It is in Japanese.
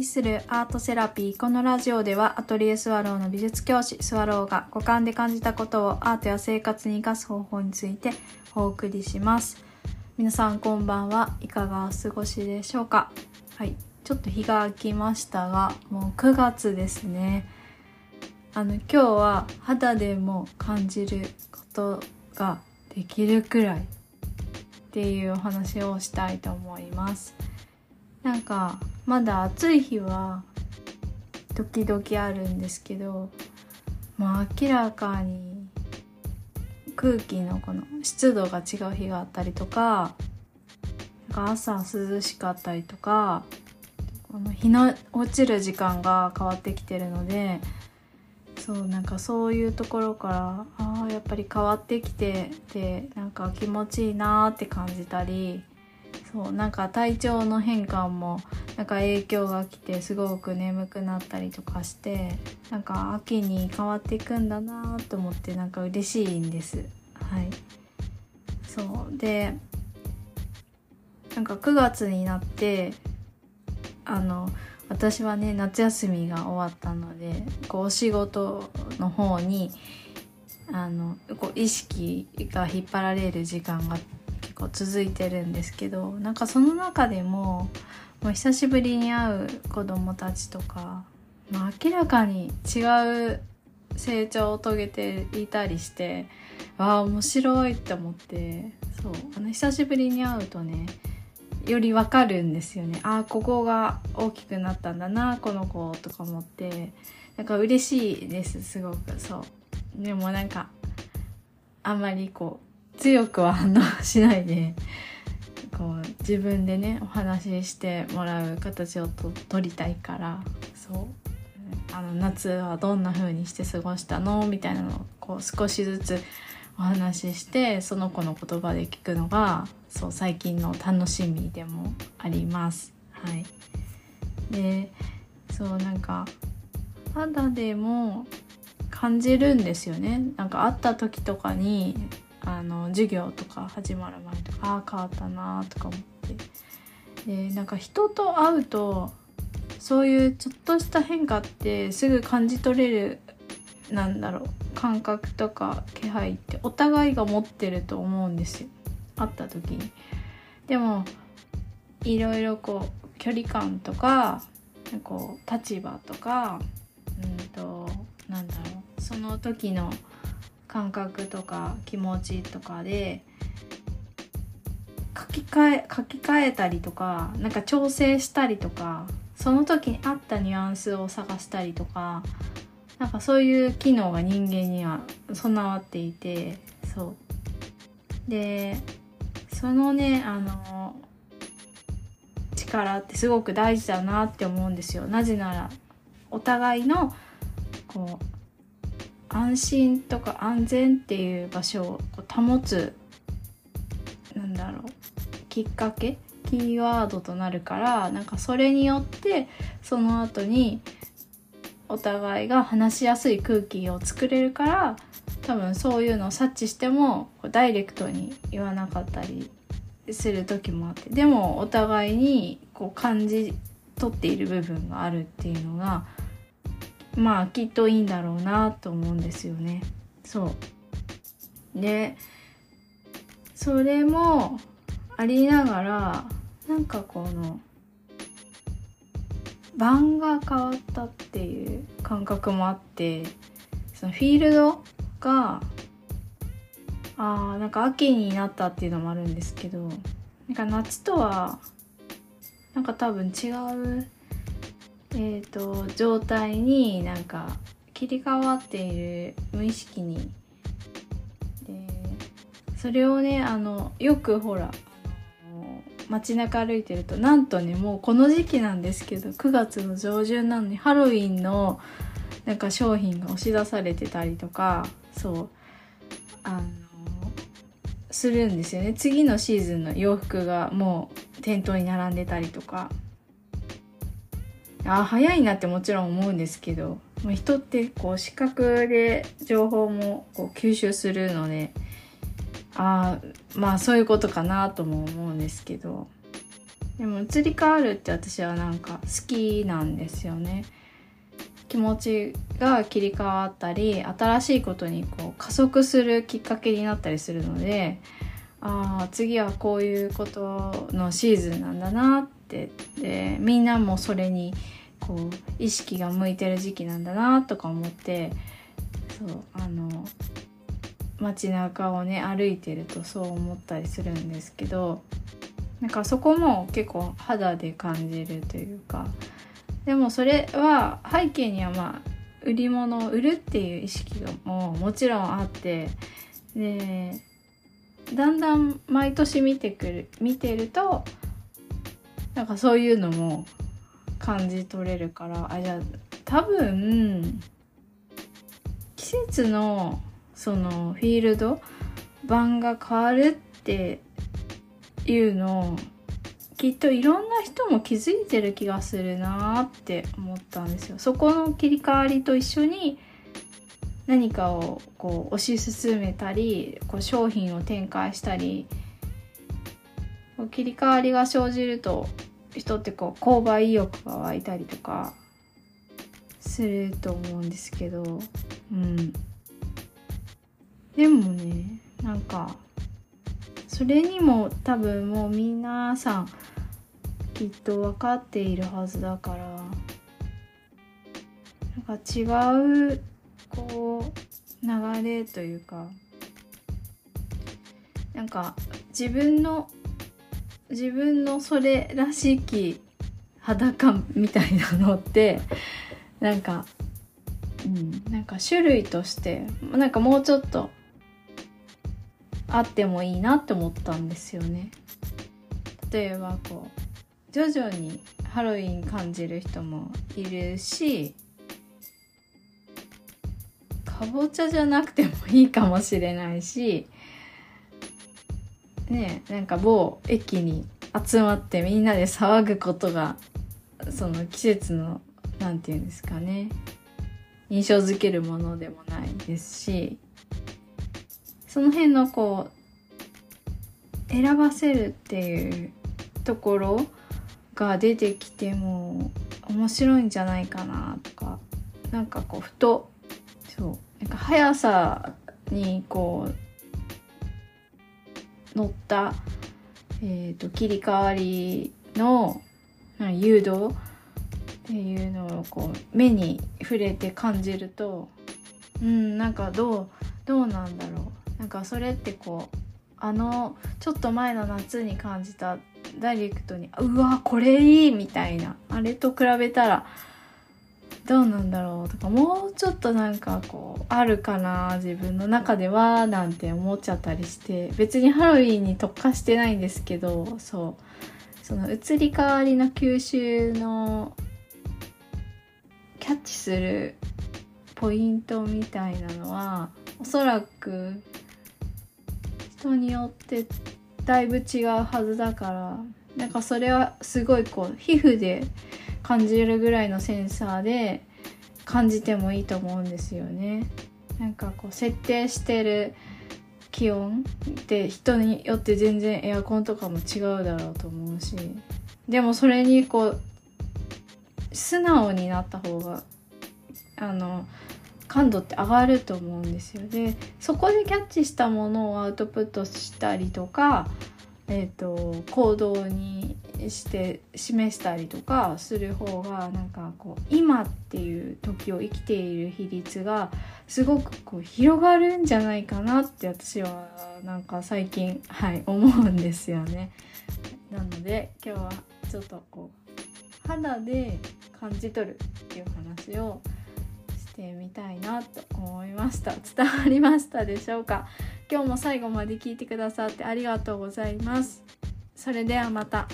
愛するアートセラピー。このラジオではアトリエスワローの美術教師スワローが五感で感じたことをアートや生活に生かす方法についてお送りします。皆さんこんばんは。いかがお過ごしでしょうか。はい。ちょっと日が空きましたがもう9月ですね。あの今日は肌でも感じることができるくらいっていうお話をしたいと思います。なんかまだ暑い日は時々あるんですけどまあ明らかに空気のこの湿度が違う日があったりとかなんか朝涼しかったりとかこの日の落ちる時間が変わってきてるのでそうなんかそういうところからああやっぱり変わってきてでなんか気持ちいいなって感じたりそうなんか体調の変化もなんか影響が来てすごく眠くなったりとかしてなんか秋に変わっていくんだなと思ってなんか嬉しいんです。はい。そう。でなんか9月になってあの私はね夏休みが終わったのでこうお仕事の方にあのこう意識が引っ張られる時間が構続いてるんですけどなんかその中でももう久しぶりに会う子供たちとか、まあ、明らかに違う成長を遂げていたりしてわあ面白いって思ってそうあの久しぶりに会うとねよりわかるんですよね。ああここが大きくなったんだなこの子とか思ってなんか嬉しいですすごく。そう。でもなんかあんまりこう強くは反応しないでこう自分でねお話ししてもらう形をと取りたいから。そう。あの夏はどんな風にして過ごしたの？みたいなのをこう少しずつお話ししてその子の言葉で聞くのがそう最近の楽しみでもあります。はい、でそうなんか肌でも感じるんですよね。なんか会った時とかにあの授業とか始まる前とかああ変わったなとか思ってでなんか人と会うとそういうちょっとした変化ってすぐ感じ取れるなんだろう感覚とか気配ってお互いが持ってると思うんですよ会った時に。でもいろいろこう距離感とかこう立場とかうんとなんだろうその時の感覚とか気持ちとかで書き換え書き換えたりとかなんか調整したりとかその時に合ったニュアンスを探したりとかなんかそういう機能が人間には備わっていてそう。でそのねあの力ってすごく大事だなって思うんですよ。なぜならお互いのこう安心とか安全っていう場所を保つなんだろうきっかけキーワードとなるからなんかそれによってその後にお互いが話しやすい空気を作れるから多分そういうのを察知してもダイレクトに言わなかったりする時もあってでもお互いにこう感じ取っている部分があるっていうのがまあきっといいんだろうなと思うんですよね。そうでそれもありながらなんかこの版が変わったっていう感覚もあってそのフィールドがあなんか秋になったっていうのもあるんですけどなんか夏とはなんか多分違うえーと、状態になんか切り替わっている無意識に。でそれをねあのよくほら街中歩いてるとなんとねもうこの時期なんですけど9月の上旬なのにハロウィンのなんか商品が押し出されてたりとかそうあのするんですよね。次のシーズンの洋服がもう店頭に並んでたりとか。あ早いなってもちろん思うんですけど人ってこう視覚で情報もこう吸収するのであまあそういうことかなとも思うんですけど。でも移り変わるって私はなんか好きなんですよね。気持ちが切り替わったり新しいことにこう加速するきっかけになったりするのでああ次はこういうことのシーズンなんだなってでみんなもそれにこう意識が向いてる時期なんだなとか思ってそうあの街中をね歩いてるとそう思ったりするんですけどなんかそこも結構肌で感じるというかでもそれは背景にはまあ売り物を売るっていう意識がももちろんあってでだんだん毎年見てくる見てるとなんかそういうのも感じ取れるからあじゃあ多分季節のそのフィールド版が変わるっていうのをきっといろんな人も気づいてる気がするなって思ったんですよ。そこの切り替わりと一緒に何かをこう推し進めたりこう商品を展開したり切り替わりが生じると人ってこう購買意欲が湧いたりとかすると思うんですけどうん。でもねなんかそれにも多分もう皆さんきっと分かっているはずだからなんか違うこう流れというかなんか自分の自分のそれらしき裸みたいなのってなんか、うん、なんか種類としてなんかもうちょっとあってもいいなって思ったんですよね。例えばこう徐々にハロウィン感じる人もいるしかぼちゃじゃなくてもいいかもしれないしねなんか某駅に集まってみんなで騒ぐことがその季節の何て言うんですかね印象づけるものでもないですしその辺のこう選ばせるっていうところが出てきても面白いんじゃないかなとかなんかこうふとそうなんか速さにこう乗った、えーと、切り替わりの誘導っていうのをこう目に触れて感じるとうんなんかどうどうなんだろう。なんかそれってこうあのちょっと前の夏に感じたダイレクトにうわこれいいみたいな。あれと比べたらどうなんだろうとかもうちょっとなんかこうあるかな自分の中ではなんて思っちゃったりして別にハロウィンに特化してないんですけどそう。その移り変わりの吸収のキャッチするポイントみたいなのはおそらく人によってだいぶ違うはずだからなんかそれはすごいこう皮膚で感じるぐらいのセンサーで感じてもいいと思うんですよね。なんかこう設定してる気温って人によって全然エアコンとかも違うだろうと思うしでもそれにこう素直になった方があの感度って上がると思うんですよでそこでキャッチしたものをアウトプットしたりとか、えーと、行動にして示したりとかする方がなんかこう今っていう時を生きている比率がすごくこう広がるんじゃないかなって私はなんか最近はい思うんですよね。なので今日はちょっとこう肌で感じ取るっていう話をてみたいなと思いました。伝わりましたでしょうか？今日も最後まで聞いてくださってありがとうございます。それではまた。